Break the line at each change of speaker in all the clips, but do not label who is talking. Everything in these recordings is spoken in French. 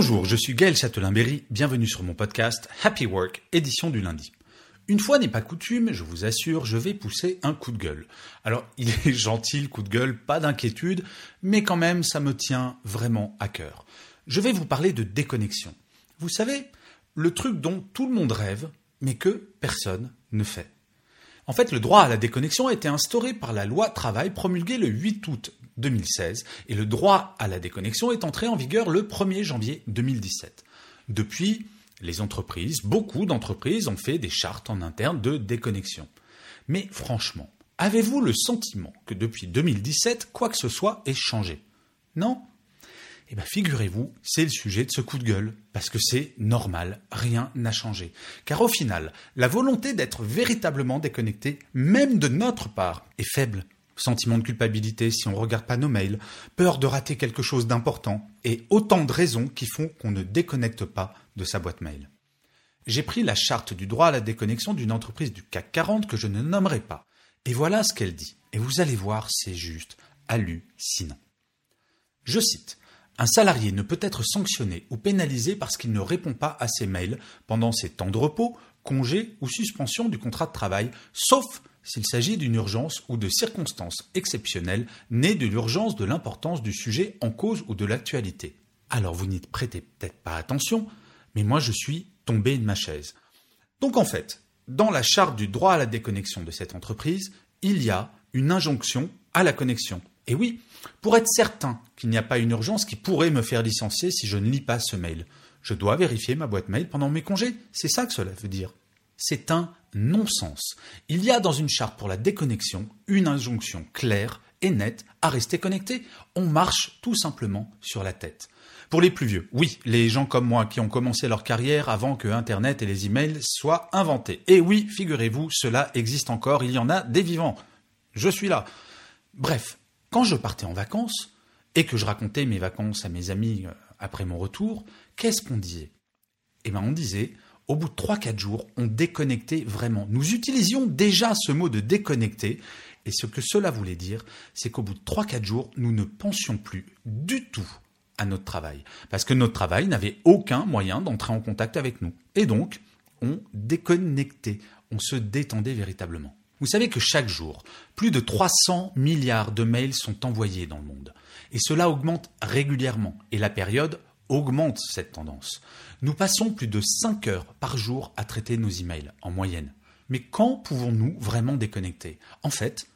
Bonjour, je suis Gaël Châtelain-Berry, bienvenue sur mon podcast Happy Work, édition du lundi. Une fois n'est pas coutume, je vous assure, je vais pousser un coup de gueule. Alors, il est gentil coup de gueule, pas d'inquiétude, mais quand même, ça me tient vraiment à cœur. Je vais vous parler de déconnexion. Vous savez, le truc dont tout le monde rêve, mais que personne ne fait. En fait, le droit à la déconnexion a été instauré par la loi travail promulguée le 8 août 2016 et le droit à la déconnexion est entré en vigueur le 1er janvier 2017. Depuis, les entreprises, beaucoup d'entreprises ont fait des chartes en interne de déconnexion. Mais franchement, avez-vous le sentiment que depuis 2017, quoi que ce soit ait changé? Non? Eh bien, figurez-vous, c'est le sujet de ce coup de gueule, parce que c'est normal, rien n'a changé. Car au final, la volonté d'être véritablement déconnecté, même de notre part, est faible. Sentiment de culpabilité si on ne regarde pas nos mails, peur de rater quelque chose d'important, et autant de raisons qui font qu'on ne déconnecte pas de sa boîte mail. J'ai pris la charte du droit à la déconnexion d'une entreprise du CAC 40 que je ne nommerai pas. Et voilà ce qu'elle dit. Et vous allez voir, c'est juste hallucinant. Je cite. Un salarié ne peut être sanctionné ou pénalisé parce qu'il ne répond pas à ses mails pendant ses temps de repos, congés ou suspension du contrat de travail, sauf s'il s'agit d'une urgence ou de circonstances exceptionnelles nées de l'urgence de l'importance du sujet en cause ou de l'actualité. Alors vous n'y prêtez peut-être pas attention, mais moi je suis tombé de ma chaise. Donc en fait, dans la charte du droit à la déconnexion de cette entreprise, il y a une injonction à la connexion. Et oui, pour être certain qu'il n'y a pas une urgence qui pourrait me faire licencier si je ne lis pas ce mail, je dois vérifier ma boîte mail pendant mes congés. C'est ça que cela veut dire. C'est un non-sens. Il y a dans une charte pour la déconnexion une injonction claire et nette à rester connecté. On marche tout simplement sur la tête. Pour les plus vieux, oui, les gens comme moi qui ont commencé leur carrière avant que Internet et les emails soient inventés. Et oui, figurez-vous, cela existe encore, il y en a des vivants. Je suis là. Bref, quand je partais en vacances et que je racontais mes vacances à mes amis euh, après mon retour, qu'est-ce qu'on disait? Eh bien, on disait, au bout de 3-4 jours, on déconnectait vraiment. Nous utilisions déjà ce mot de déconnecter, et ce que cela voulait dire, c'est qu'au bout de 3-4 jours, nous ne pensions plus du tout à notre travail, parce que notre travail n'avait aucun moyen d'entrer en contact avec nous. Et donc, on déconnectait, on se détendait véritablement. Vous savez que chaque jour, plus de 300 milliards de mails sont envoyés dans le monde. Et cela augmente régulièrement. Et la période augmente cette tendance. Nous passons plus de 5 heures par jour à traiter nos emails, en moyenne. Mais quand pouvons-nous vraiment déconnecter? En fait,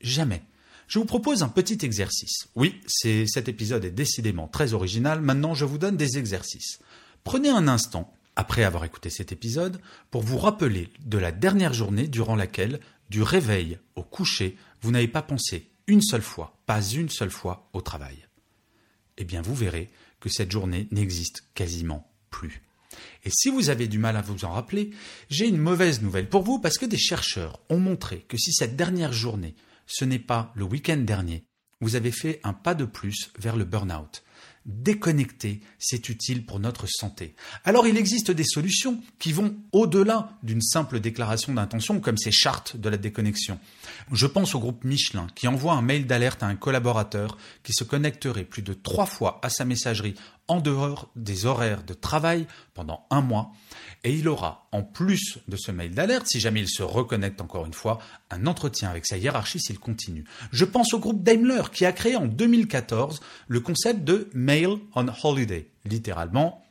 jamais. Je vous propose un petit exercice. Oui, cet épisode est décidément très original. Maintenant, je vous donne des exercices. Prenez un instant, après avoir écouté cet épisode, pour vous rappeler de la dernière journée durant laquelle du réveil au coucher, vous n'avez pas pensé une seule fois, pas une seule fois au travail. Eh bien, vous verrez que cette journée n'existe quasiment plus. Et si vous avez du mal à vous en rappeler, j'ai une mauvaise nouvelle pour vous parce que des chercheurs ont montré que si cette dernière journée, ce n'est pas le week-end dernier, vous avez fait un pas de plus vers le burn-out. Déconnecter, c'est utile pour notre santé. Alors il existe des solutions qui vont au-delà d'une simple déclaration d'intention comme ces chartes de la déconnexion. Je pense au groupe Michelin qui envoie un mail d'alerte à un collaborateur qui se connecterait plus de trois fois à sa messagerie en dehors des horaires de travail pendant un mois. Et il aura, en plus de ce mail d'alerte, si jamais il se reconnecte encore une fois, un entretien avec sa hiérarchie s'il continue. Je pense au groupe Daimler qui a créé en 2014 le concept de Mail on Holiday, littéralement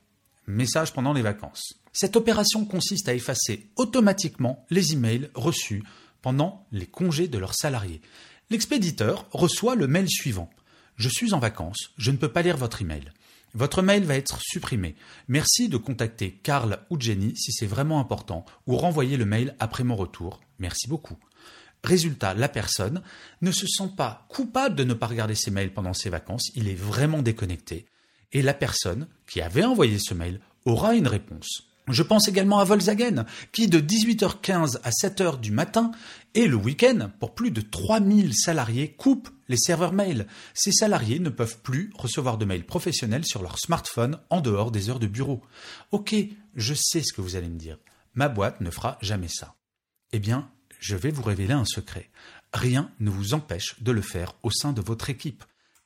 message pendant les vacances. Cette opération consiste à effacer automatiquement les emails reçus pendant les congés de leurs salariés. L'expéditeur reçoit le mail suivant. Je suis en vacances, je ne peux pas lire votre email. Votre mail va être supprimé. Merci de contacter Karl ou Jenny si c'est vraiment important ou renvoyer le mail après mon retour. Merci beaucoup. Résultat, la personne ne se sent pas coupable de ne pas regarder ses mails pendant ses vacances, il est vraiment déconnecté. Et la personne qui avait envoyé ce mail aura une réponse. Je pense également à Volkswagen, qui de 18h15 à 7h du matin et le week-end, pour plus de 3000 salariés, coupe les serveurs mail. Ces salariés ne peuvent plus recevoir de mails professionnels sur leur smartphone en dehors des heures de bureau. Ok, je sais ce que vous allez me dire. Ma boîte ne fera jamais ça. Eh bien, je vais vous révéler un secret. Rien ne vous empêche de le faire au sein de votre équipe.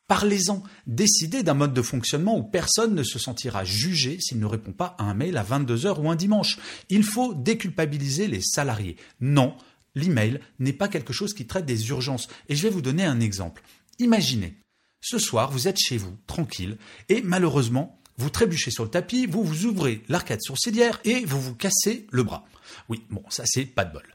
Parlez-en. Décidez d'un mode de fonctionnement où personne ne se sentira jugé s'il ne répond pas à un mail à 22h ou un dimanche. Il faut déculpabiliser les salariés. Non, l'email n'est pas quelque chose qui traite des urgences. Et je vais vous donner un exemple. Imaginez, ce soir, vous êtes chez vous, tranquille, et malheureusement, vous trébuchez sur le tapis, vous vous ouvrez l'arcade sourcilière et vous vous cassez le bras. Oui, bon, ça c'est pas de bol.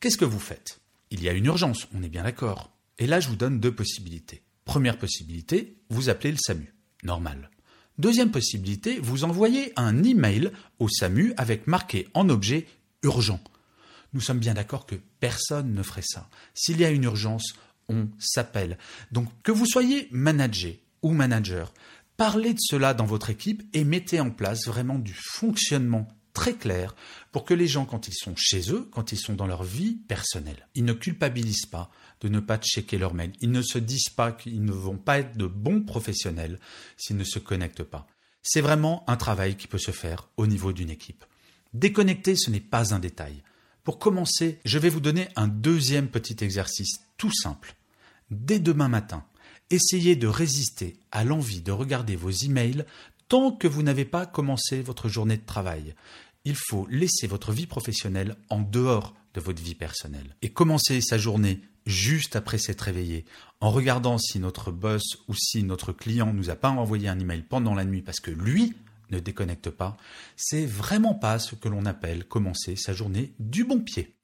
Qu'est-ce que vous faites? Il y a une urgence, on est bien d'accord. Et là, je vous donne deux possibilités. Première possibilité, vous appelez le SAMU. Normal. Deuxième possibilité, vous envoyez un email au SAMU avec marqué en objet urgent. Nous sommes bien d'accord que personne ne ferait ça. S'il y a une urgence, on s'appelle. Donc que vous soyez manager ou manager, parlez de cela dans votre équipe et mettez en place vraiment du fonctionnement très clair pour que les gens, quand ils sont chez eux, quand ils sont dans leur vie personnelle, ils ne culpabilisent pas de ne pas checker leur mail. Ils ne se disent pas qu'ils ne vont pas être de bons professionnels s'ils ne se connectent pas. C'est vraiment un travail qui peut se faire au niveau d'une équipe. Déconnecter, ce n'est pas un détail. Pour commencer, je vais vous donner un deuxième petit exercice tout simple. Dès demain matin, essayez de résister à l'envie de regarder vos emails tant que vous n'avez pas commencé votre journée de travail. Il faut laisser votre vie professionnelle en dehors de votre vie personnelle et commencer sa journée juste après s'être réveillé, en regardant si notre boss ou si notre client nous a pas envoyé un email pendant la nuit parce que lui ne déconnecte pas, c'est vraiment pas ce que l'on appelle commencer sa journée du bon pied.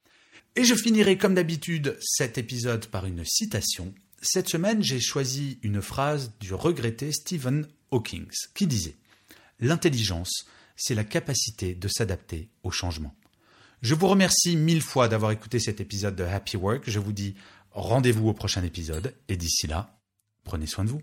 Et je finirai comme d'habitude cet épisode par une citation. Cette semaine, j'ai choisi une phrase du regretté Stephen Hawking qui disait L'intelligence, c'est la capacité de s'adapter au changement. Je vous remercie mille fois d'avoir écouté cet épisode de Happy Work. Je vous dis rendez-vous au prochain épisode et d'ici là, prenez soin de vous.